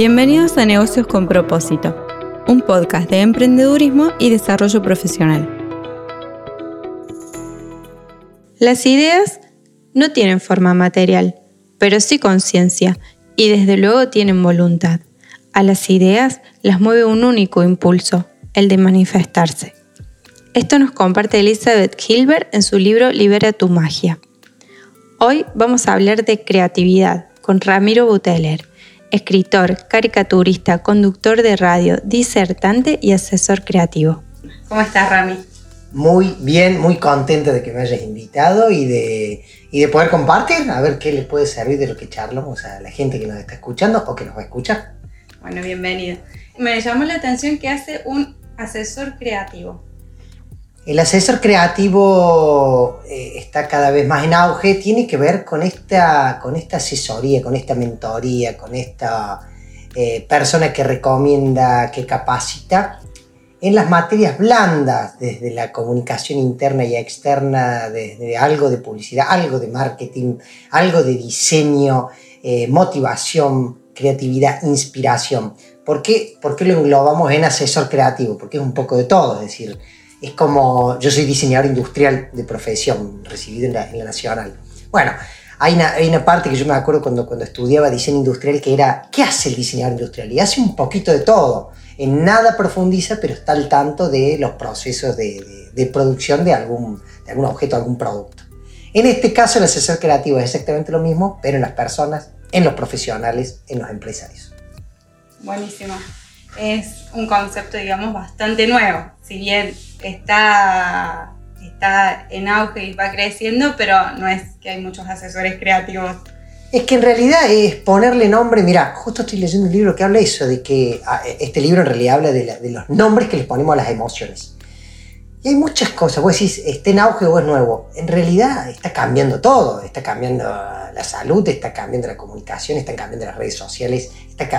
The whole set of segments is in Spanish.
Bienvenidos a Negocios con Propósito, un podcast de emprendedurismo y desarrollo profesional. Las ideas no tienen forma material, pero sí conciencia y desde luego tienen voluntad. A las ideas las mueve un único impulso, el de manifestarse. Esto nos comparte Elizabeth Hilbert en su libro Libera tu magia. Hoy vamos a hablar de creatividad con Ramiro Buteler, escritor, caricaturista, conductor de radio, disertante y asesor creativo. ¿Cómo estás, Rami? Muy bien, muy contento de que me hayas invitado y de, de poder compartir, a ver qué les puede servir de lo que charlamos a la gente que nos está escuchando o que nos va a escuchar. Bueno, bienvenido. Me llamó la atención que hace un asesor creativo. El asesor creativo eh, está cada vez más en auge, tiene que ver con esta, con esta asesoría, con esta mentoría, con esta eh, persona que recomienda, que capacita en las materias blandas, desde la comunicación interna y externa, desde algo de publicidad, algo de marketing, algo de diseño, eh, motivación, creatividad, inspiración. ¿Por qué, ¿Por qué lo englobamos en asesor creativo? Porque es un poco de todo, es decir, es como, yo soy diseñador industrial de profesión, recibido en la, Nacional. Bueno, hay una, hay una, parte que yo me acuerdo cuando, cuando estudiaba diseño industrial que era, ¿qué hace el diseñador industrial? Y hace un poquito de todo. En nada profundiza, pero está al tanto de los procesos de, de, producción de algún, de algún objeto, algún producto. En este caso, el asesor creativo es exactamente lo mismo, pero en las personas, en los profesionales, en los empresarios. Buenísimo. Es un concepto, digamos, bastante nuevo. Si bien está, está en auge y va creciendo, pero no es que hay muchos asesores creativos. Es que en realidad es ponerle nombre, mira, justo estoy leyendo un libro que habla eso, de que ah, este libro en realidad habla de, de los nombres que les ponemos a las emociones. Y hay muchas cosas, vos decís, está en auge o es nuevo. En realidad está cambiando todo, está cambiando la salud, está cambiando la comunicación, están cambiando las redes sociales,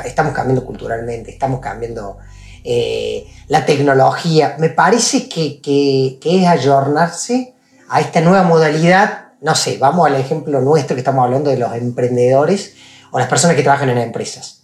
estamos cambiando culturalmente, estamos cambiando eh, la tecnología. Me parece que, que, es ayornarse a esta nueva modalidad. No sé, vamos al ejemplo nuestro que estamos hablando de los emprendedores o las personas que trabajan en empresas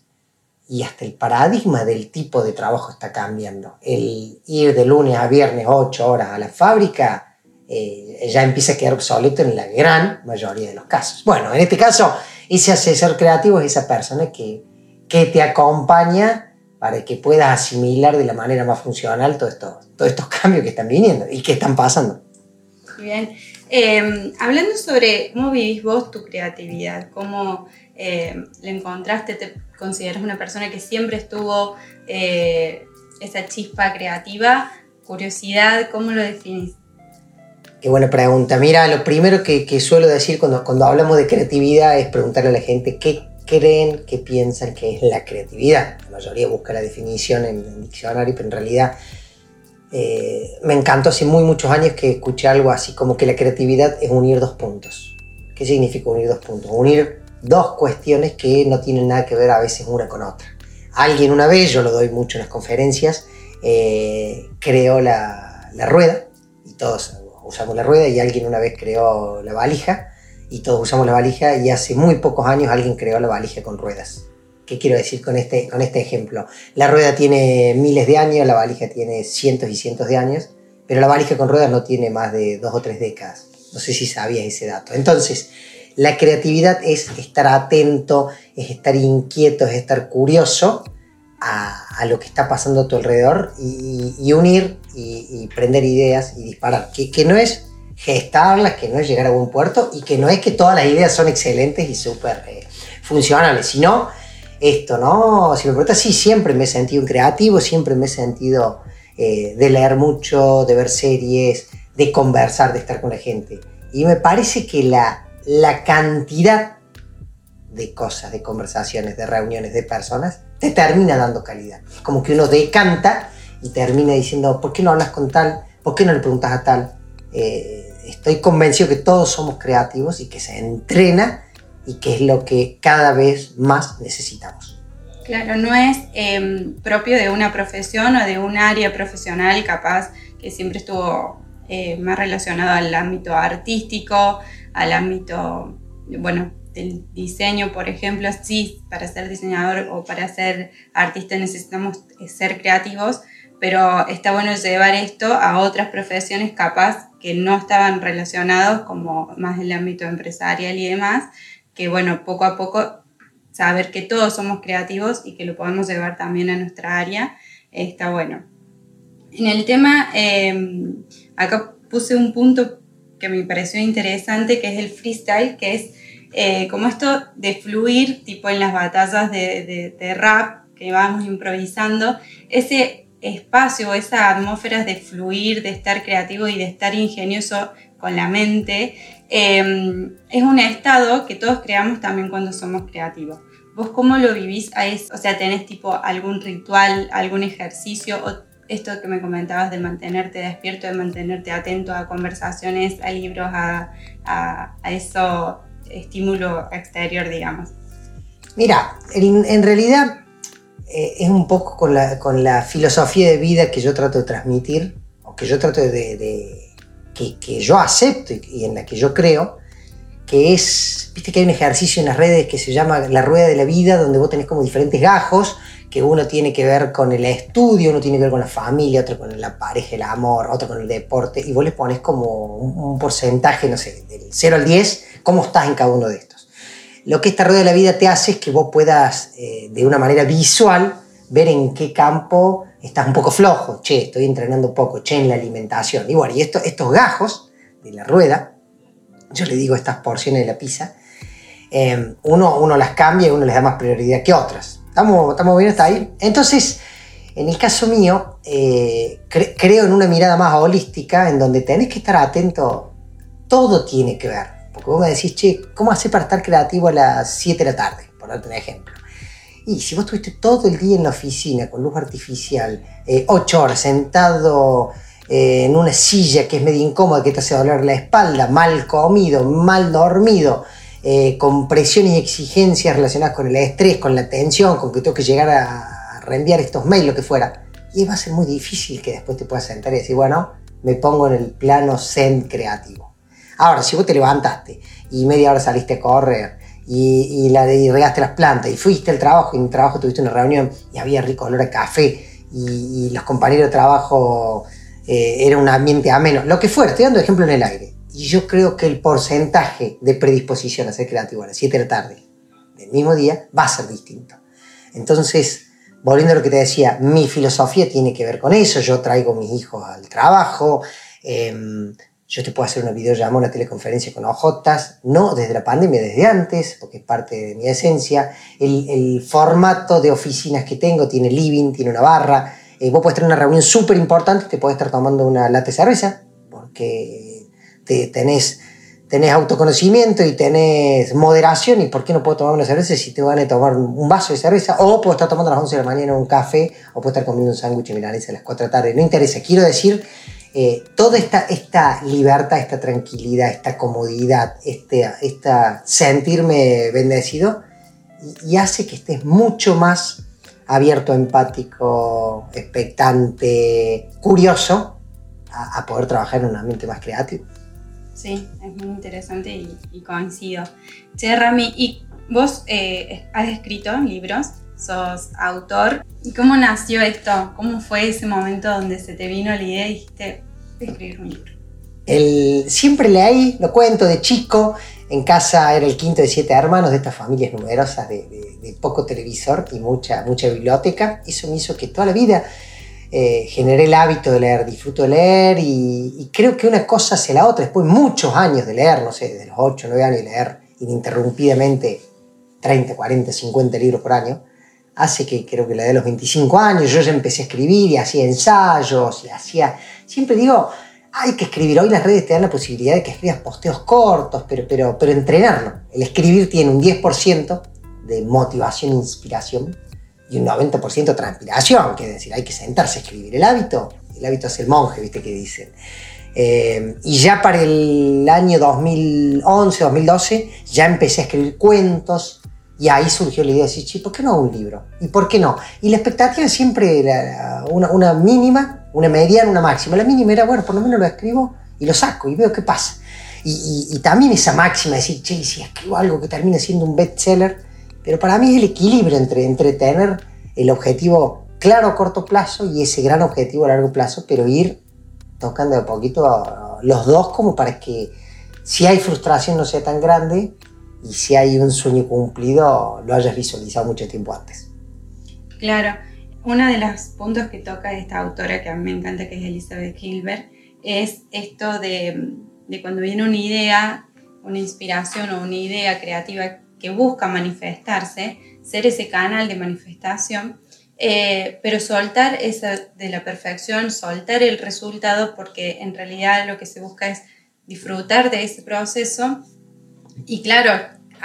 y hasta el paradigma del tipo de trabajo está cambiando. El ir de lunes a viernes 8 horas a la fábrica eh, ya empieza a quedar obsoleto en la gran mayoría de los casos. Bueno, en este caso, ese asesor creativo es esa persona que, que te acompaña para que puedas asimilar de la manera más funcional todos estos, todos estos cambios que están viniendo y que están pasando. Bien. Eh, hablando sobre cómo vivís vos tu creatividad, cómo eh, le encontraste, te consideras una persona que siempre estuvo eh, esa chispa creativa, curiosidad, ¿cómo lo definís? Qué buena pregunta. Mira, lo primero que, suelo decir cuando, cuando hablamos de creatividad es preguntarle a la gente qué creen, qué piensan que es la creatividad. La mayoría busca la definición en el diccionario, pero en realidad eh, me encantó hace muy muchos años que escuché algo así como que la creatividad es unir dos puntos. ¿Qué significa unir dos puntos? Unir dos cuestiones que no tienen nada que ver a veces una con otra. Alguien una vez, yo lo doy mucho en las conferencias, eh, creó la, la, rueda, y todos usamos la rueda, y alguien una vez creó la valija, y todos usamos la valija, y hace muy pocos años alguien creó la valija con ruedas. ¿Qué quiero decir con este, con este ejemplo? La rueda tiene miles de años, la valija tiene cientos y cientos de años, pero la valija con ruedas no tiene más de dos o tres décadas. No sé si sabías ese dato. Entonces, la creatividad es estar atento, es estar inquieto, es estar curioso a, lo que está pasando a tu alrededor y, unir y, prender ideas y disparar. Que, no es gestarlas, que no es llegar a buen puerto y que no es que todas las ideas son excelentes y súper eh, funcionales, sino esto, ¿no? Si me preguntas, sí, siempre me he sentido creativo, siempre me he sentido eh, de leer mucho, de ver series, de conversar, de estar con la gente. Y me parece que la la cantidad de cosas, de conversaciones, de reuniones, de personas, te termina dando calidad. Como que uno decanta y termina diciendo, ¿por qué no hablas con tal? ¿Por qué no le preguntas a tal? Eh, estoy convencido que todos somos creativos y que se entrena y que es lo que cada vez más necesitamos. Claro, no es em, propio de una profesión o de un área profesional capaz que siempre estuvo eh, más relacionado al ámbito artístico, al ámbito, bueno, del diseño, por ejemplo, sí, para ser diseñador o para ser artista necesitamos ser creativos, pero está bueno llevar esto a otras profesiones capaz que no estaban relacionados, como más el ámbito empresarial y demás, que bueno, poco a poco saber que todos somos creativos y que lo podemos llevar también a nuestra área, está bueno. En el tema, em, acá puse un punto que me pareció interesante, que es el freestyle, que es eh, como esto de fluir, tipo en las batallas de, de, rap que vamos improvisando, ese espacio, esa atmósfera de fluir, de estar creativo y de estar ingenioso con la mente, em, es un estado que todos creamos también cuando somos creativos. ¿Vos cómo lo vivís a eso? O sea, ¿tenés tipo algún ritual, algún ejercicio o esto que me comentabas de mantenerte despierto, de mantenerte atento a conversaciones, a libros, a, a, eso estímulo exterior, digamos? Mira, en, realidad eh, es un poco con la, con la, filosofía de vida que yo trato de transmitir, o que yo trato de, que, que, yo acepto y, en la que yo creo, que es, viste que hay un ejercicio en las redes que se llama la rueda de la vida, donde vos tenés como diferentes gajos que uno tiene que ver con el estudio, uno tiene que ver con la familia, otro con la pareja, el amor, otro con el deporte, y vos le pones como un, porcentaje, no sé, del 0 al 10, cómo estás en cada uno de estos. Lo que esta rueda de la vida te hace es que vos puedas, eh, de una manera visual, ver en qué campo estás un poco flojo, che, estoy entrenando poco, che, en la alimentación. Y bueno, y esto, estos gajos de la rueda, yo le digo estas porciones de la pizza, eh, uno, uno las cambia y uno les da más prioridad que otras. Estamos, estamos bien hasta ahí. Entonces, en el caso mío, eh, creo en una mirada más holística, en donde tenés que estar atento, todo tiene que ver. Porque vos me decís, che, ¿cómo hacer para estar creativo a las 7 de la tarde? Por darte un ejemplo. Y si vos estuviste todo el día en la oficina con luz artificial, eh, 8 horas sentado eh, en una silla que es medio incómoda, que te hace doler la espalda, mal comido, mal dormido, eh, con presiones y exigencias relacionadas con el estrés, con la tensión, con que tengo que llegar a reenviar estos mails, lo que fuera. Y va a ser muy difícil que después te puedas sentar y decir, bueno, me pongo en el plano zen creativo. Ahora, si vos te levantaste y media hora saliste a correr y, y, la, regaste las plantas y fuiste al trabajo y en el trabajo tuviste una reunión y había rico olor a café y, los compañeros de trabajo eh, era un ambiente ameno, lo que fuera, estoy dando ejemplo en el aire y yo creo que el porcentaje de predisposición a ser creativo a las 7 de la tarde del mismo día va a ser distinto. Entonces, volviendo a lo que te decía, mi filosofía tiene que ver con eso. Yo traigo a mis hijos al trabajo. Em, yo te puedo hacer una videollamada, una teleconferencia con ojotas, no desde la pandemia, desde antes, porque es parte de mi esencia. El, formato de oficinas que tengo tiene living, tiene una barra. Eh, vos puedes tener una reunión súper importante, te puedes estar tomando una lata de cerveza, porque tenés, tenés autoconocimiento y tenés moderación, ¿y por qué no puedo tomar una cerveza si te van a tomar un vaso de cerveza? O puedo estar tomando a las 11 de la mañana un café, o puedo estar comiendo un sándwich milanesa a las 4 de la tarde, no interesa, quiero decir, eh, toda esta, esta libertad, esta tranquilidad, esta comodidad, este, esta sentirme bendecido, y, hace que estés mucho más abierto, empático, expectante, curioso a, a poder trabajar en un ambiente más creativo. Sí, es muy interesante y, coincido. Che, Rami, ¿y vos eh, has escrito libros? ¿Sos autor? ¿Y cómo nació esto? ¿Cómo fue ese momento donde se te vino la idea y dijiste, escribir un libro? El, siempre leí, lo cuento de chico, en casa era el quinto de siete hermanos de estas familias numerosas de, de, poco televisor y mucha, mucha biblioteca. Eso me hizo que toda la vida eh, generé el hábito de leer, disfruto de leer y, creo que una cosa hace la otra. Después muchos años de leer, no sé, desde los 8, 9 años de leer ininterrumpidamente 30, 40, 50 libros por año, hace que creo que la de los 25 años yo ya empecé a escribir y hacía ensayos y hacía... Siempre digo, hay que escribir. Hoy las redes te dan la posibilidad de que escribas posteos cortos, pero, pero, pero entrenarlo. El escribir tiene un 10% de motivación e inspiración y un 90% transpiración, que es decir, hay que sentarse a escribir. El hábito, el hábito es el monje, viste que dicen. Eh, y ya para el año 2011, 2012, ya empecé a escribir cuentos y ahí surgió la idea de decir, ¿por qué no un libro? ¿Y por qué no? Y la expectativa siempre una, una mínima, una mediana, una máxima. La mínima era, bueno, por lo menos lo escribo y lo saco y veo qué pasa. Y, también esa máxima de decir, che, si escribo algo que termine siendo un bestseller, pero para mí es el equilibrio entre, entre tener el objetivo claro a corto plazo y ese gran objetivo a largo plazo, pero ir tocando de poquito los dos como para que si hay frustración no sea tan grande y si hay un sueño cumplido lo hayas visualizado mucho tiempo antes. Claro, uno de los puntos que toca esta autora que a mí me encanta, que es Elizabeth Gilbert, es esto de, de cuando viene una idea, una inspiración o una idea creativa que busca manifestarse, ser ese canal de manifestación, eh, pero soltar esa de la perfección, soltar el resultado, porque en realidad lo que se busca es disfrutar de ese proceso y claro,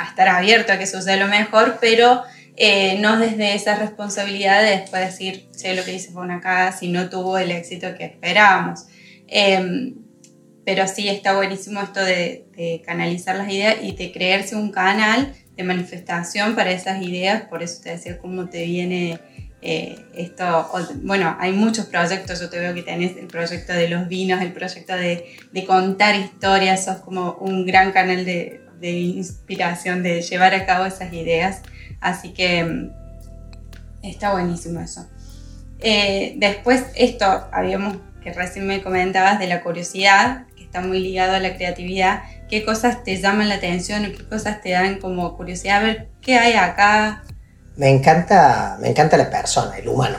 estar abierto a que suceda lo mejor, pero eh, no desde esa responsabilidad de después decir, sé lo que hice fue una casa si no tuvo el éxito que esperábamos. Em, pero sí está buenísimo esto de, de, canalizar las ideas y de creerse un canal manifestación para esas ideas, por eso te decía cómo te viene eh, esto, bueno, hay muchos proyectos, yo te veo que tenés el proyecto de los vinos, el proyecto de, contar historias, sos como un gran canal de, de, inspiración, de llevar a cabo esas ideas, así que mm, está buenísimo eso. Eh, después, esto, habíamos, que recién me comentabas de la curiosidad, que está muy ligado a la creatividad, qué cosas te llaman la atención o qué cosas te dan como curiosidad, a ver qué hay acá, me encanta, me encanta la persona, el humano.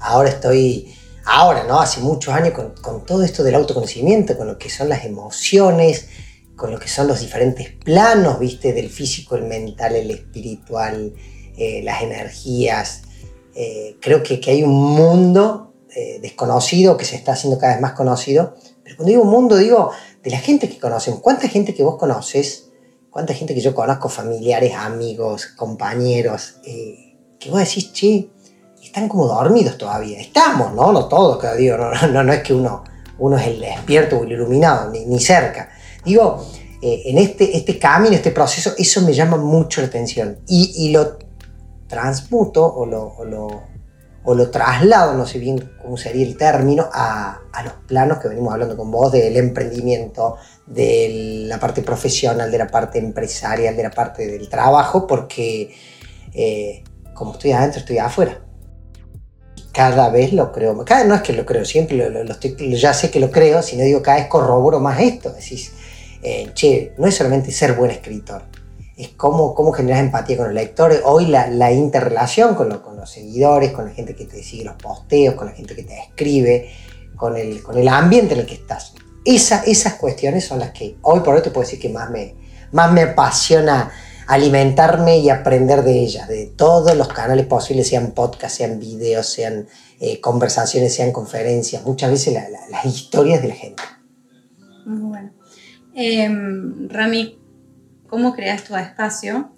Ahora estoy, ahora, ¿no? Hace muchos años con, todo esto del autoconocimiento, con lo que son las emociones, con lo que son los diferentes planos, ¿viste? Del físico, el mental, el espiritual, eh, las energías. Eh, creo que, que, hay un mundo eh, desconocido que se está haciendo cada vez más conocido. Pero cuando digo mundo, digo de la gente que conocen. ¿Cuánta gente que vos conoces cuánta gente que yo conozco, familiares, amigos, compañeros, eh, que vos decís, che, están como dormidos todavía. Estamos, ¿no? No todos, que digo, no, no, no es que uno, uno es el despierto o el iluminado, ni, cerca. Digo, eh, en este, este camino, este proceso, eso me llama mucho la atención. Y, y lo transmuto o lo, o lo o lo traslado, no sé bien cómo sería el término, a, a, los planos que venimos hablando con vos del emprendimiento, de la parte profesional, de la parte empresarial, de la parte del trabajo, porque eh, como estoy adentro, estoy afuera. Cada vez lo creo, cada no es que lo creo, siempre lo, ya sé que lo creo, sino digo cada vez corroboro más esto. Decís, eh, che, no es solamente ser buen escritor, es cómo, cómo generas empatía con los lectores. Hoy la, la interrelación con, con, los seguidores, con la gente que te sigue los posteos, con la gente que te escribe, con el, con el ambiente en el que estás. Esa, esas cuestiones son las que hoy por hoy te puedo decir que más me, más me apasiona alimentarme y aprender de ellas, de todos los canales posibles, sean podcasts, sean videos, sean eh, conversaciones, sean conferencias, muchas veces las historias de la gente. Muy bueno. Em, Rami, cómo creas tu espacio,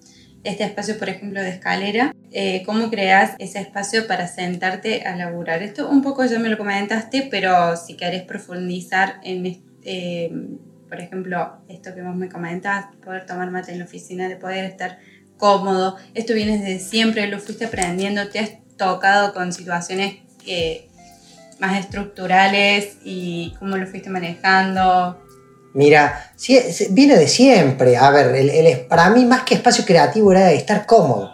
este espacio, por ejemplo, de escalera, eh, cómo creas ese espacio para sentarte a laburar. Esto un poco ya me lo comentaste, pero si querés profundizar en, eh, por ejemplo, esto que vos me comentas, poder tomar mate en la oficina, de poder estar cómodo, esto viene desde siempre, lo fuiste aprendiendo, te has tocado con situaciones eh, más estructurales y cómo lo fuiste manejando. Mira, viene de siempre. A ver, el, para mí más que espacio creativo era estar cómodo.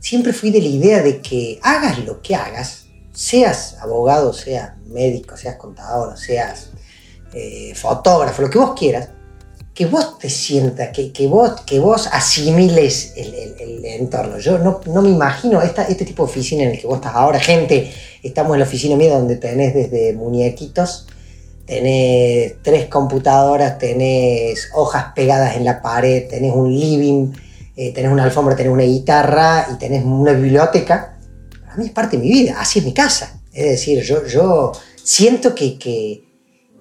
Siempre fui de la idea de que hagas lo que hagas, seas abogado, seas médico, seas contador, seas eh, fotógrafo, lo que vos quieras, que vos te sientas, que, vos, que vos asimiles el, el, entorno. Yo no, no, me imagino esta, este tipo de oficina en el que vos estás ahora. Gente, estamos en la oficina mía donde tenés desde muñequitos tenés tres computadoras, tenés hojas pegadas en la pared, tenés un living, eh, tenés una alfombra, tenés una guitarra y tenés una biblioteca, a mí es parte de mi vida, así es mi casa. Es decir, yo, yo siento que, que,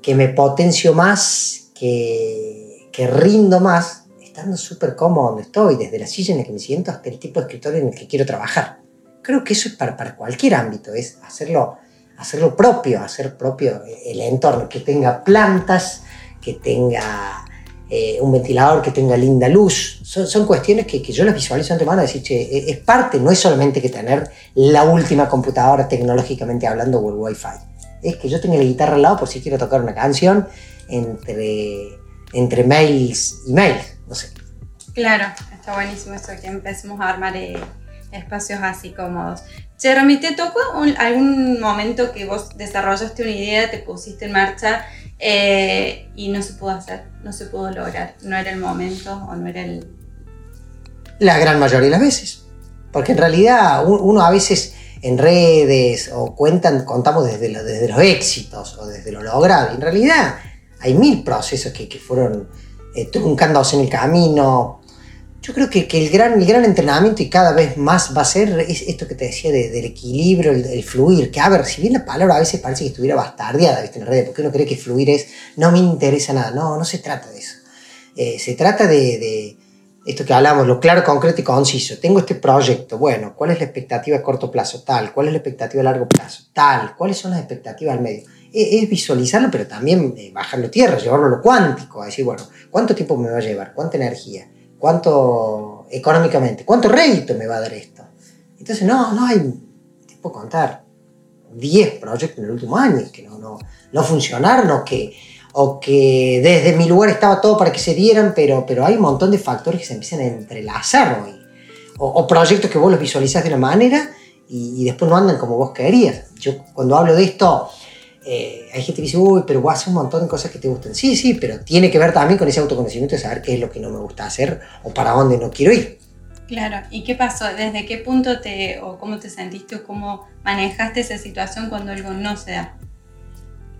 que me potencio más, que, que rindo más, estando súper cómodo donde estoy, desde la silla en la que me siento hasta el tipo de escritorio en el que quiero trabajar. Creo que eso es para, para cualquier ámbito, es hacerlo hacerlo propio, hacer propio el entorno, que tenga plantas, que tenga eh, un ventilador, que tenga linda luz. Son, cuestiones que, yo las visualizo antemano, decir, che, e, es parte, no es solamente que tener la última computadora tecnológicamente hablando o el wifi. Es que yo tenga la guitarra al lado por si quiero tocar una canción entre entre mails y mails, no sé. Claro, está buenísimo eso que empecemos a armar eh, espacios así cómodos. Jeremy, ¿te tocó algún momento que vos desarrollaste una idea, te pusiste en marcha eh, y no se pudo hacer, no se pudo lograr? ¿No era el momento o no era el...? La gran mayoría de las veces. Porque en realidad uno a veces en redes o cuentan, contamos desde, desde los éxitos o desde lo logrado. En realidad hay mil procesos que, que fueron eh, truncándose en el camino, yo creo que, el, gran, el gran entrenamiento y cada vez más va a ser esto que te decía del equilibrio, el, fluir, que a ver, si bien la palabra a veces parece que estuviera bastardeada ¿viste? en redes, porque uno cree que fluir es no me interesa nada, no, no se trata de eso. Eh, se trata de, de, esto que hablamos, lo claro, concreto y conciso. Tengo este proyecto, bueno, ¿cuál es la expectativa a corto plazo? Tal, ¿cuál es la expectativa a largo plazo? Tal, ¿cuáles son las expectativas al medio? Es, visualizarlo, pero también eh, bajarlo a tierra, llevarlo a lo cuántico, a decir, bueno, ¿cuánto tiempo me va a llevar? ¿Cuánta energía? ¿Cuánto económicamente? ¿Cuánto rédito me va a dar esto? Entonces, no, no hay, te puedo contar, 10 proyectos en el último año que no, no, no funcionaron o que, o que desde mi lugar estaba todo para que se dieran, pero, pero hay un montón de factores que se empiezan a entrelazar hoy. O, proyectos que vos los visualizás de una manera y, después no andan como vos querías. Yo cuando hablo de esto, eh, hay gente que dice, uy, pero vos haces un montón de cosas que te gustan. Sí, sí, pero tiene que ver también con ese autoconocimiento de saber qué es lo que no me gusta hacer o para dónde no quiero ir. Claro, ¿y qué pasó? ¿Desde qué punto te, o cómo te sentiste o cómo manejaste esa situación cuando algo no se da?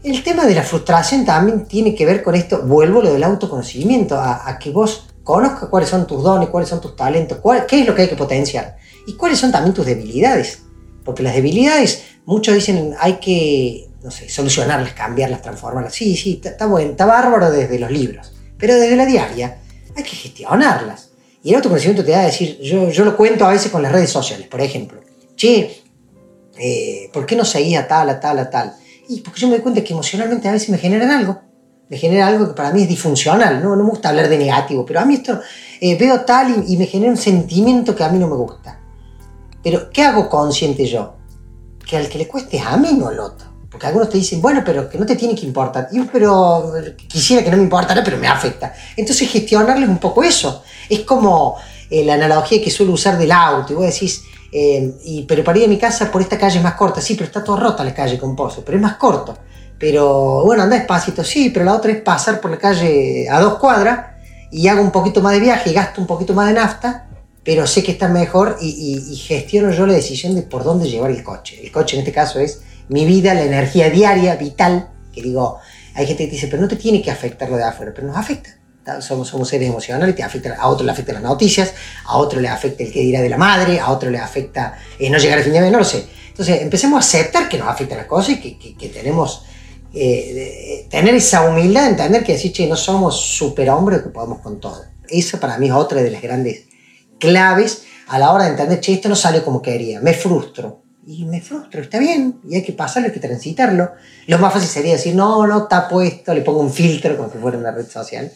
El tema de la frustración también tiene que ver con esto, vuelvo a lo del autoconocimiento, a, que vos conozcas cuáles son tus dones, cuáles son tus talentos, qué es lo que hay que potenciar y cuáles son también tus debilidades. Porque las debilidades, muchos dicen, hay que no sé, solucionarlas, cambiarlas, transformarlas. Sí, sí, está bueno, está bárbaro desde los libros, pero desde la diaria hay que gestionarlas. Y el autoconocimiento te da a decir, yo, yo lo cuento a veces con las redes sociales, por ejemplo, che, eh, ¿por qué no seguía tal, a tal, a tal? Y porque yo me doy cuenta que emocionalmente a veces me generan algo, me genera algo que para mí es disfuncional, no, no me gusta hablar de negativo, pero a mí esto eh, veo tal y, y me genera un sentimiento que a mí no me gusta. Pero, ¿qué hago consciente yo? Que al que le cueste es a mí, no al otro. Porque algunos te dicen, bueno, pero que no te tiene que importar. yo, pero quisiera que no me importara, pero me afecta. Entonces gestionarles un poco eso. Es como eh, la analogía que suelo usar del auto. Y vos decís, eh, y, pero para ir a mi casa por esta calle es más corta. Sí, pero está todo rota la calle con pozo, pero es más corto. Pero bueno, anda despacito, sí, pero la otra es pasar por la calle a dos cuadras y hago un poquito más de viaje y gasto un poquito más de nafta, pero sé que está mejor y, y gestiono yo la decisión de por dónde llevar el coche. El coche en este caso es mi vida, la energía diaria, vital, que digo, hay gente que dice, pero no te tiene que afectar lo de afuera, pero nos afecta. Somos, somos seres emocionales, te afecta, a otro le afectan las noticias, a otro le afecta el que dirá de la madre, a otro le afecta eh, no llegar al fin de mes, no lo sé. Entonces, empecemos a aceptar que nos afectan las cosas y que, que, tenemos eh, tener esa humildad, entender que decir, che, no somos superhombres que podemos con todo. Esa para mí es otra de las grandes claves a la hora de entender, che, esto no sale como quería, me frustro y me frustro, está bien, y hay que pasarlo, hay que transitarlo. Lo más fácil sería decir, no, no está puesto, le pongo un filtro como si fuera una red social.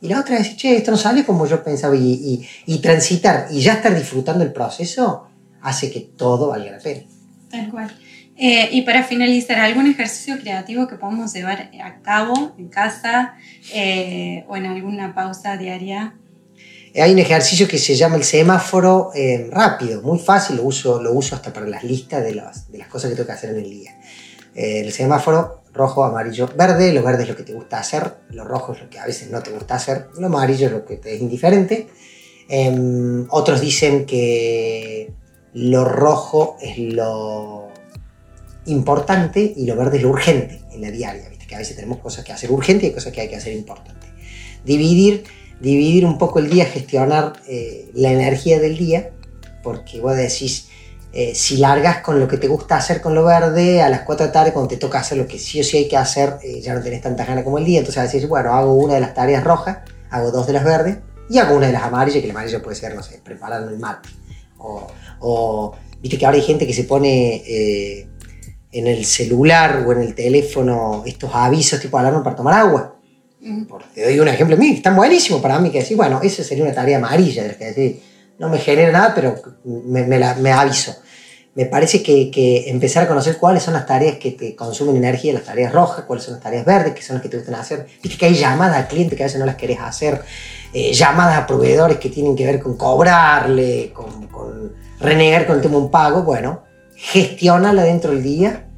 Y la otra es decir, che, esto no sale como yo pensaba, y, y, transitar y ya estar disfrutando el proceso hace que todo valga la pena. Tal cual. Eh, y para finalizar, ¿algún ejercicio creativo que podamos llevar a cabo en casa eh, o en alguna pausa diaria hay un ejercicio que se llama el semáforo eh, rápido, muy fácil, lo uso, lo uso hasta para las listas de, de las cosas que tengo que hacer en el día. Eh, el semáforo rojo, amarillo, verde, lo verde es lo que te gusta hacer, lo rojo es lo que a veces no te gusta hacer, lo amarillo es lo que te es indiferente. Em, otros dicen que lo rojo es lo importante y lo verde es lo urgente en la diaria, ¿viste? que a veces tenemos cosas que hacer urgente y cosas que hay que hacer importante. Dividir dividir un poco el día, gestionar eh, la energía del día, porque vos decís, eh, si largas con lo que te gusta hacer con lo verde, a las 4 de la tarde, cuando te toca hacer lo que sí o sí hay que hacer, eh, ya no tenés tanta gana como el día, entonces decís, bueno, hago una de las tareas rojas, hago dos de las verdes, y hago una de las amarillas, que la amarilla puede ser, no sé, preparando el mate. O, o viste que ahora hay gente que se pone en el celular o en el teléfono estos avisos tipo alarma para tomar agua te doy un ejemplo mío, están buenísimos para mí que decir, bueno, esa sería una tarea amarilla, que decir, no me genera nada, pero me, me, la, me aviso. me parece que, empezar a conocer cuáles son las tareas que te consumen energía, las tareas rojas, cuáles son las tareas verdes, que son las que te gustan hacer. Viste que hay llamadas a clientes que a veces no las querés hacer, eh, llamadas a proveedores que tienen que ver con cobrarle, con, con renegar con el tema de un pago. Bueno, gestiónala dentro del día,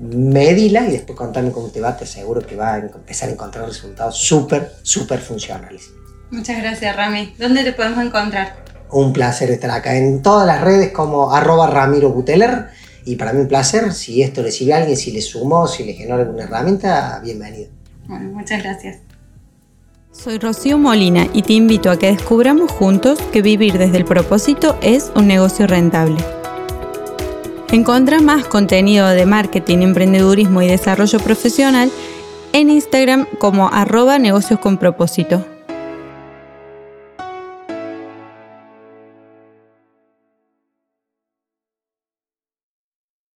medila y después contame cómo te va, te aseguro que va a empezar a encontrar resultados súper, súper funcionales. Muchas gracias, Rami. ¿Dónde te podemos encontrar? Un placer estar acá en todas las redes como arroba Ramiro Buteler. Y para mí un placer, si esto le sirve a alguien, si le sumó, si le generó alguna herramienta, bienvenido. Bueno, muchas gracias. Soy Rocío Molina y te invito a que descubramos juntos que vivir desde el propósito es un negocio rentable. Encontra más contenido de marketing, emprendedurismo y desarrollo profesional en Instagram como arroba negocios con propósito.